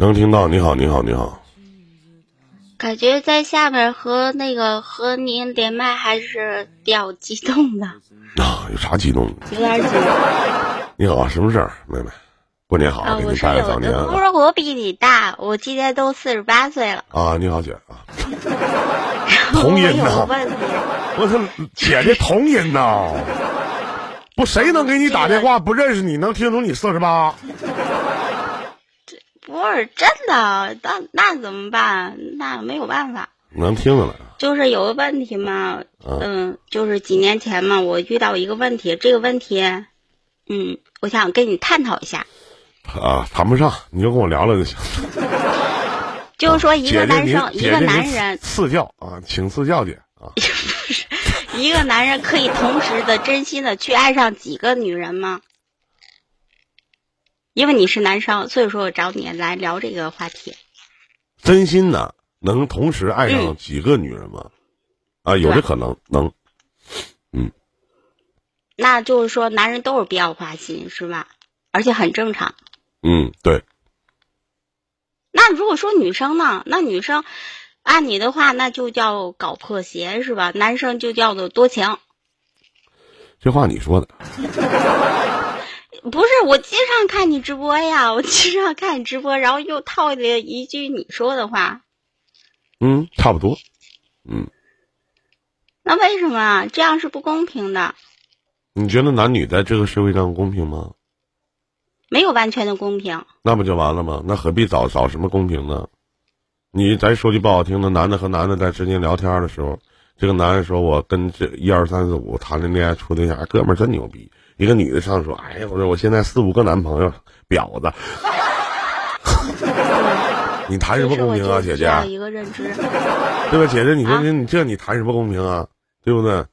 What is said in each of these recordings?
能听到，你好，你好，你好。感觉在下面和那个和您连麦还是比较激动的，啊，有啥激动的？有点激动。你好，什么事儿，妹妹？过年好，啊，给你拜个早年我，不啊！是我比你大，我今年都四十八岁了。啊，你好，姐啊，同音我有个呐，我操，姐姐同音呐！不，谁能给你打电话不认识你，能听出你四十八？不是真的，那那怎么办？那没有办法。能听出来。就是有个问题嘛，嗯嗯，就是几年前嘛，我遇到一个问题，这个问题，嗯，我想跟你探讨一下，啊，谈不上，你就跟我聊聊就行。就是说一个男生，一个男人，赐教啊，请赐教姐啊。一个男人可以同时的真心的去爱上几个女人吗？因为你是男生，所以说我找你来聊这个话题。真心的能同时爱上嗯几个女人吗？啊，有这可能，能。嗯那就是说，男人都是比较花心，是吧？而且很正常。嗯，对，那如果说女生呢？那女生按你的话，那就叫搞破鞋，是吧？男生就叫做多情。这话你说的。不是，我经常看你直播呀，我经常看你直播，然后又套了一句你说的话。嗯，差不多。嗯，那为什么啊？这样是不公平的，你觉得男女在这个社会上公平吗？没有完全的公平。那不就完了吗？那何必找找什么公平呢？你咱说句不好听的，男的和男的在之间聊天的时候，这个男的说我跟这一二三四五谈的恋爱处对象，哎哥们儿真牛逼。一个女的上说，哎呀，我说我现在四五个男朋友，婊子。你谈什么公平啊，姐姐？对吧，姐姐？你说啊你这你谈什么公平啊？对不对？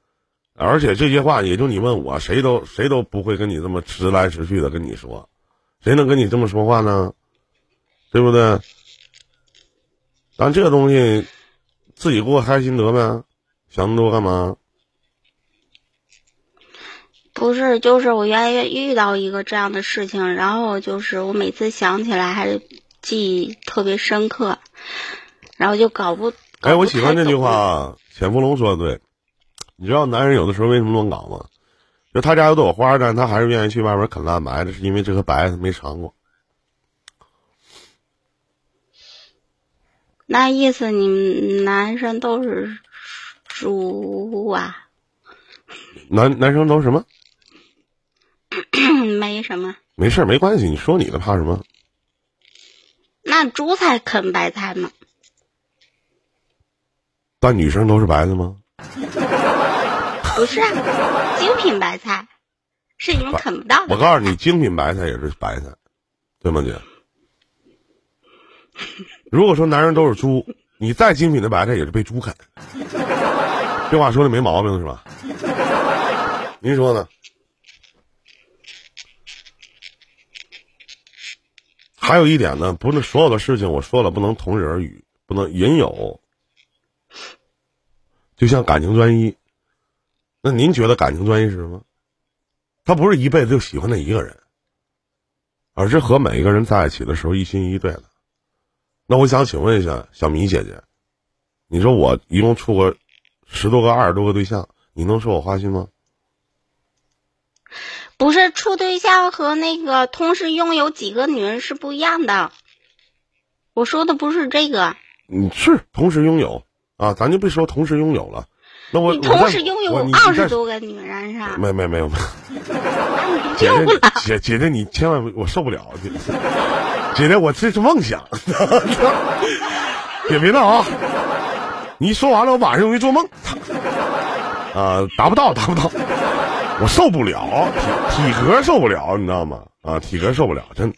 而且这些话也就你问我，谁都谁都不会跟你这么直来直去的跟你说，谁能跟你这么说话呢？对不对？咱这东西自己过开心得呗，想那么多干嘛？不是，就是我原来遇到一个这样的事情，然后就是我每次想起来还是记忆特别深刻，然后就搞不。哎，搞不我喜欢这句话啊，潜伏龙说的对。你知道男人有的时候为什么乱搞吗？就他家有朵花，但是他还是愿意去外边啃烂白的，是因为这颗白他没尝过。那意思你们男生都是猪啊？男男生都什么？没什么。没事儿，没关系，你说你的，怕什么？那猪才啃白菜呢？但女生都是白的吗？不是啊，精品白菜是你们啃不到的。我告诉你，精品白菜也是白菜，对吗，姐？如果说男人都是猪，你再精品的白菜也是被猪啃。这话说的没毛病是吧？您说呢？还有一点呢，不是所有的事情我说了不能同日而语，不能引有。就像感情专一，那您觉得感情专一是什么？他不是一辈子就喜欢那一个人，而是和每一个人在一起的时候一心一意对的。那我想请问一下小米姐姐，你说我一共处过十多个、二十多个对象，你能说我花心吗？不是处对象和那个同时拥有几个女人是不一样的。我说的不是这个，你是同时拥有啊，咱就别说同时拥有了。那我你同时拥有二十多个女人是吧？没没没有没有，姐姐。姐姐姐你千万我受不了，姐姐姐我这是梦想，别别闹啊！你一说完了，我晚上容易做梦，啊，达不到达不到，我受不了，体体格受不了，你知道吗？啊，体格受不了，真。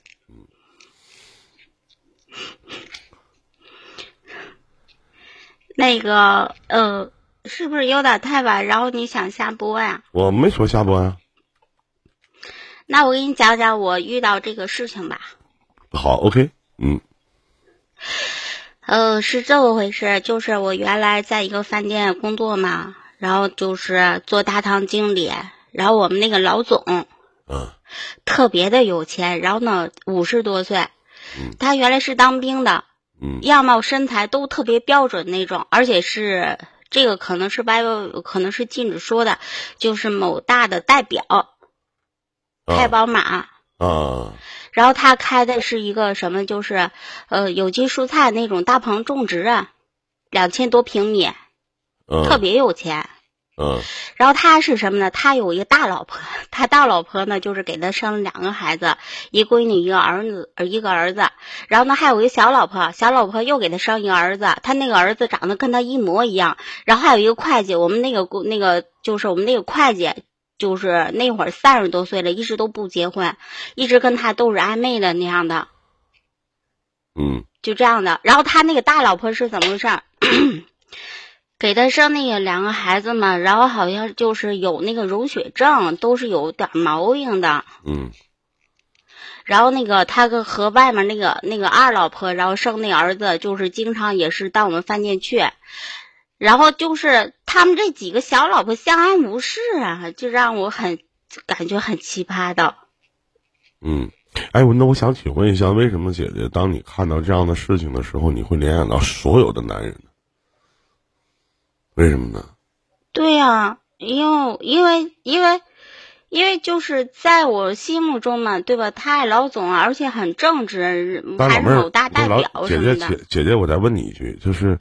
那个呃，是不是有点太晚？然后你想下播呀？我没说下播呀、那我给你讲讲我遇到这个事情吧。好，OK，嗯呃，是这么回事，就是我原来在一个饭店工作嘛，然后就是做大堂经理，然后我们那个老总嗯特别的有钱，然后呢五十多岁，他原来是当兵的，嗯样貌身材都特别标准那种，而且是这个可能是外国可能是禁止说的，就是某大的代表开宝马。啊然后他开的是一个什么，就是呃有机蔬菜那种大棚种植啊，两千多平米，嗯特别有钱。嗯然后他是什么呢？他有一个大老婆，他大老婆呢就是给他生了两个孩子，一闺女一个儿子，呃一个儿子。然后呢还有一个小老婆，小老婆又给他生一个儿子，他那个儿子长得跟他一模一样。然后还有一个会计，我们那个那个就是我们那个会计，就是那会儿三十多岁了，一直都不结婚，一直跟他都是暧昧的那样的。嗯就这样的。然后他那个大老婆是怎么回事儿？给他生那个两个孩子嘛，然后好像就是有那个溶血症，都是有点毛病的。嗯然后那个他跟和外面那个那个二老婆，然后生那儿子，就是经常也是到我们饭店去，然后就是他们这几个小老婆相安无事啊，就让我很感觉很奇葩的。嗯，哎，我那我想请问一下，为什么姐姐当你看到这样的事情的时候，你会联想到所有的男人呢？为什么呢？对呀、因为因为因为因为就是在我心目中嘛，对吧？他爱老总啊，而且很正直，还是老妹儿某大代表姐姐什么的。姐姐姐，我再问你一句，就是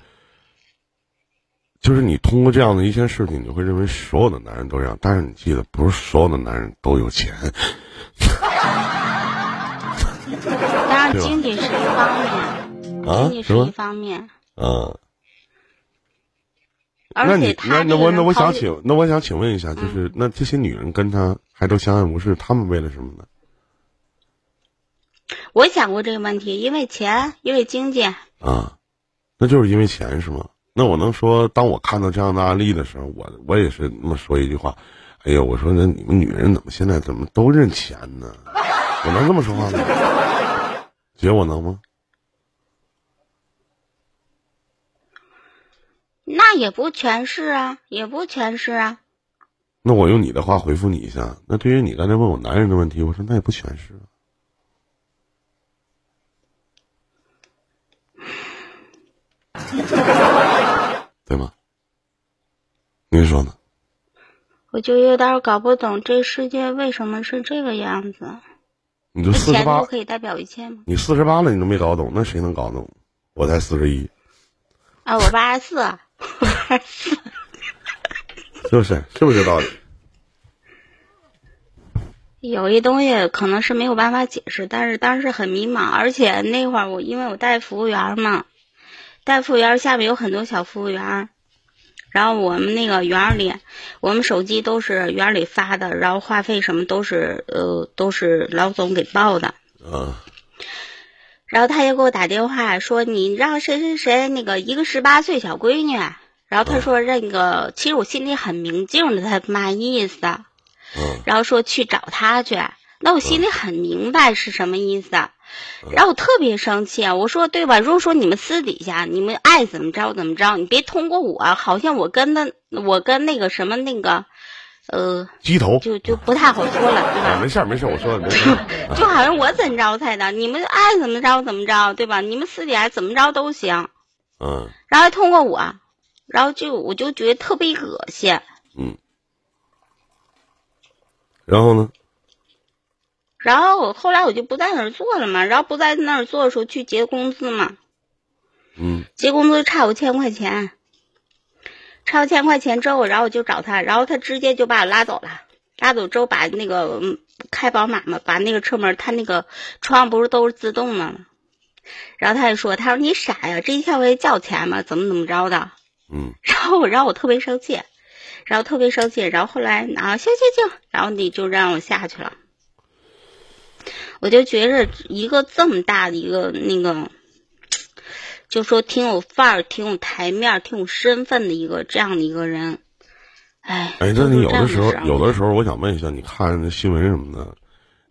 就是你通过这样的一些事情，你会认为所有的男人都这样，但是你记得，不是所有的男人都有钱。当然，经济是一方面，啊经济是一方面，啊，那而你那那我那我想请那我想请问一下，就是、那这些女人跟他还都相安无事，他们为了什么呢？我想过这个问题，因为钱，因为经济。啊，那就是因为钱是吗？那我能说，当我看到这样的案例的时候，我我也是那么说一句话，哎呀，我说那你们女人怎么现在怎么都认钱呢？我能这么说话吗？姐，我能吗？那也不全是啊，也不全是啊。那我用你的话回复你一下。那对于你刚才问我男人的问题，我说那也不全是啊。对吗？您说呢？我就有点搞不懂这世界为什么是这个样子。你就四十八，可以代表一切吗？你四十八了，你都没搞懂，那谁能搞懂？我才四十一，啊，我八十四，我八十四。是不是？是不是这道理？有一东西可能是没有办法解释，但是当时很迷茫，而且那会儿我因为我带服务员嘛，带服务员下面有很多小服务员，然后我们那个园里，我们手机都是园里发的，然后话费什么都是呃都是老总给报的，啊，然后他就给我打电话说你让谁谁谁那个一个十八岁小闺女，然后他说那个其实我心里很明镜的，他嘛意思。嗯然后说去找他去，那我心里很明白是什么意思，然后我特别生气啊！我说对吧？如果说你们私底下你们爱怎么着怎么着，你别通过我，好像我跟他我跟那个什么那个，呃，鸡头就就不太好说了，对啊，吧？没事儿没事儿，我说的没 事儿。就好像我怎么着才的，你们爱怎么着怎么着，对吧？你们私底下怎么着都行，嗯然后还通过我，然后就我就觉得特别恶心。嗯。然后呢？然后我后来我就不在那儿做了嘛，然后不在那儿做的时候去结工资嘛，嗯结工资差五千块钱，差五千块钱之后，然后我就找他，然后他直接就把我拉走了，拉走之后把那个嗯开宝马嘛，把那个车门，他那个窗不是都是自动的吗？然后他就说，他说你傻呀，这一千块钱叫钱吗？怎么怎么着的？嗯然后我，然后我特别生气，然后特别生气，然后后来啊，行行行，然后你就让我下去了。我就觉着一个这么大的一个那个，就说挺有范儿、挺有台面、挺有身份的一个这样的一个人，哎，哎，那你有的时候有的时候，我想问一下，你看那新闻什么的，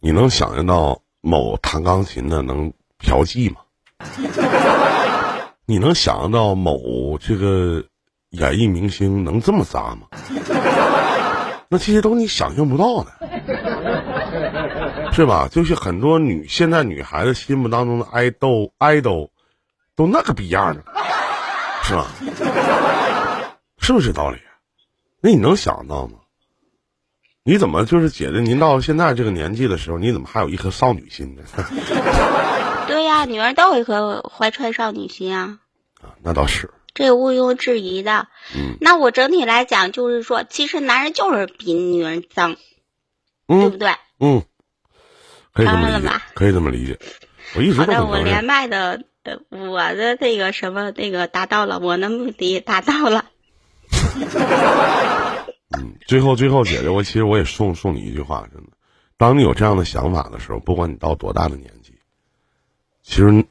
你能想象到某弹钢琴的能嫖妓吗？你能想象到某这个演艺明星能这么渣吗？那这些都你想象不到的，是吧？就是很多女现在女孩子心目当中的爱豆爱豆，都那个逼样的，是吧？是不是这道理？那你能想到吗？你怎么就是姐姐？您到现在这个年纪的时候，你怎么还有一颗少女心呢？对呀，女人都有一颗怀揣少女心啊。啊，那倒是，这毋庸置疑的。嗯，那我整体来讲，就是说，其实男人就是比女人脏，对不嗯对？嗯，可以这么理解可以这么理解。我一直好的，都很承认我连。麦的，呃，我的那个什么那个达到了，我的目的达到了。嗯，最后最后，姐姐，我其实我也送送你一句话，真的，当你有这样的想法的时候，不管你到多大的年纪，其实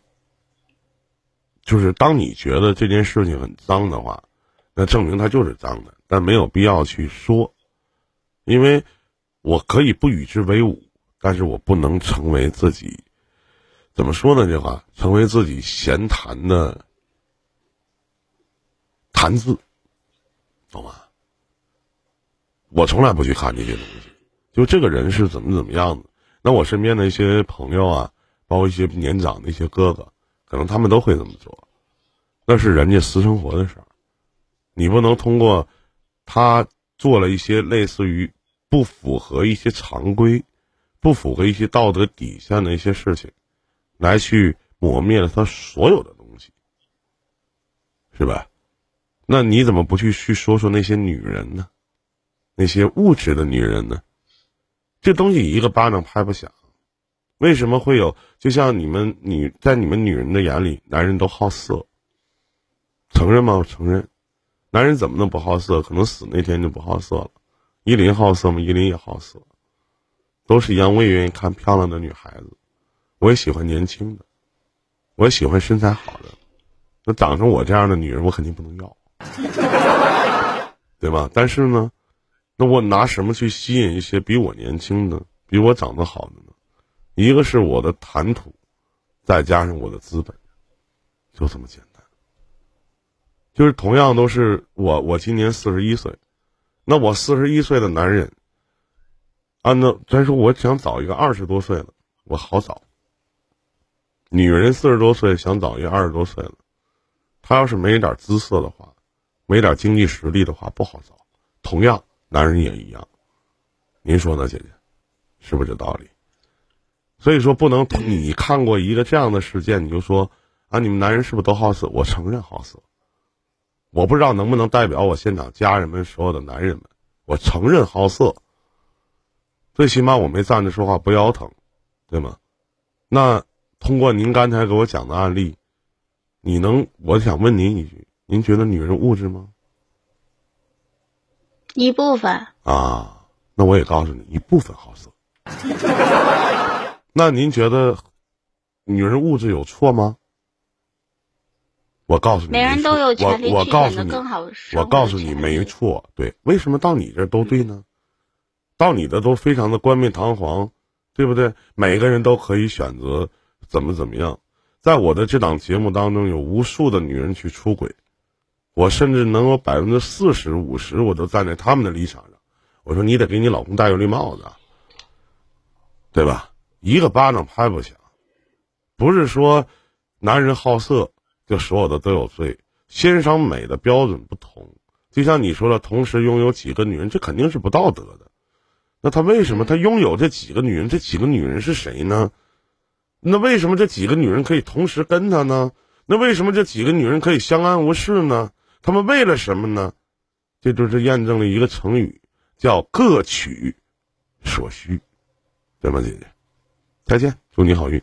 就是当你觉得这件事情很脏的话，那证明它就是脏的，但没有必要去说，因为我可以不与之为伍，但是我不能成为自己怎么说呢？这话成为自己闲谈的谈资，懂吗？我从来不去看这些东西，就这个人是怎么怎么样的。那我身边的一些朋友啊，包括一些年长的一些哥哥，可能他们都会这么做，那是人家私生活的事儿，你不能通过他做了一些类似于不符合一些常规、不符合一些道德底线的一些事情，来去抹灭了他所有的东西，是吧？那你怎么不去去说说那些女人呢？那些物质的女人呢？这东西一个巴掌拍不响。为什么会有？就像你们女在你们女人的眼里，男人都好色，承认吗？我承认。男人怎么能不好色？可能死那天就不好色了。依林好色吗？依林也好色，都是一样。我也愿意看漂亮的女孩子，我也喜欢年轻的，我也喜欢身材好的。那长成我这样的女人，我肯定不能要，对吧？但是呢，那我拿什么去吸引一些比我年轻的、比我长得好的？一个是我的谈吐，再加上我的资本，就这么简单。就是同样都是我，我今年四十一岁，那我四十一岁的男人，按照咱说，我想找一个二十多岁的，我好找。女人四十多岁想找一个二十多岁的，她要是没点姿色的话，没点经济实力的话，不好找。同样，男人也一样。您说呢，姐姐？是不是这道理？所以说，不能你看过一个这样的事件，你就说啊，你们男人是不是都好色？我承认好色，我不知道能不能代表我现场家人们所有的男人们，我承认好色。最起码我没站着说话不腰疼，对吗？那通过您刚才给我讲的案例，你能，我想问您一句，您觉得女人物质吗？一部分，啊，那我也告诉你，一部分好色。那您觉得女人物质有错吗？我告诉你，每人都有权利我我告诉你，我告诉你没错。对，为什么到你这儿都对呢？到你的都非常的冠冕堂皇，对不对？每个人都可以选择怎么怎么样。在我的这档节目当中，有无数的女人去出轨，我甚至能有百分之四十五十，我都站在他们的立场上。我说你得给你老公戴个绿帽子，对吧？一个巴掌拍不响，不是说男人好色就所有的都有罪。欣赏美的标准不同，就像你说的，同时拥有几个女人，这肯定是不道德的。那他为什么他拥有这几个女人？这几个女人是谁呢？那为什么这几个女人可以同时跟他呢？那为什么这几个女人可以相安无事呢？他们为了什么呢？这就是验证了一个成语，叫各取所需，对吗，姐姐？再见，祝你好运。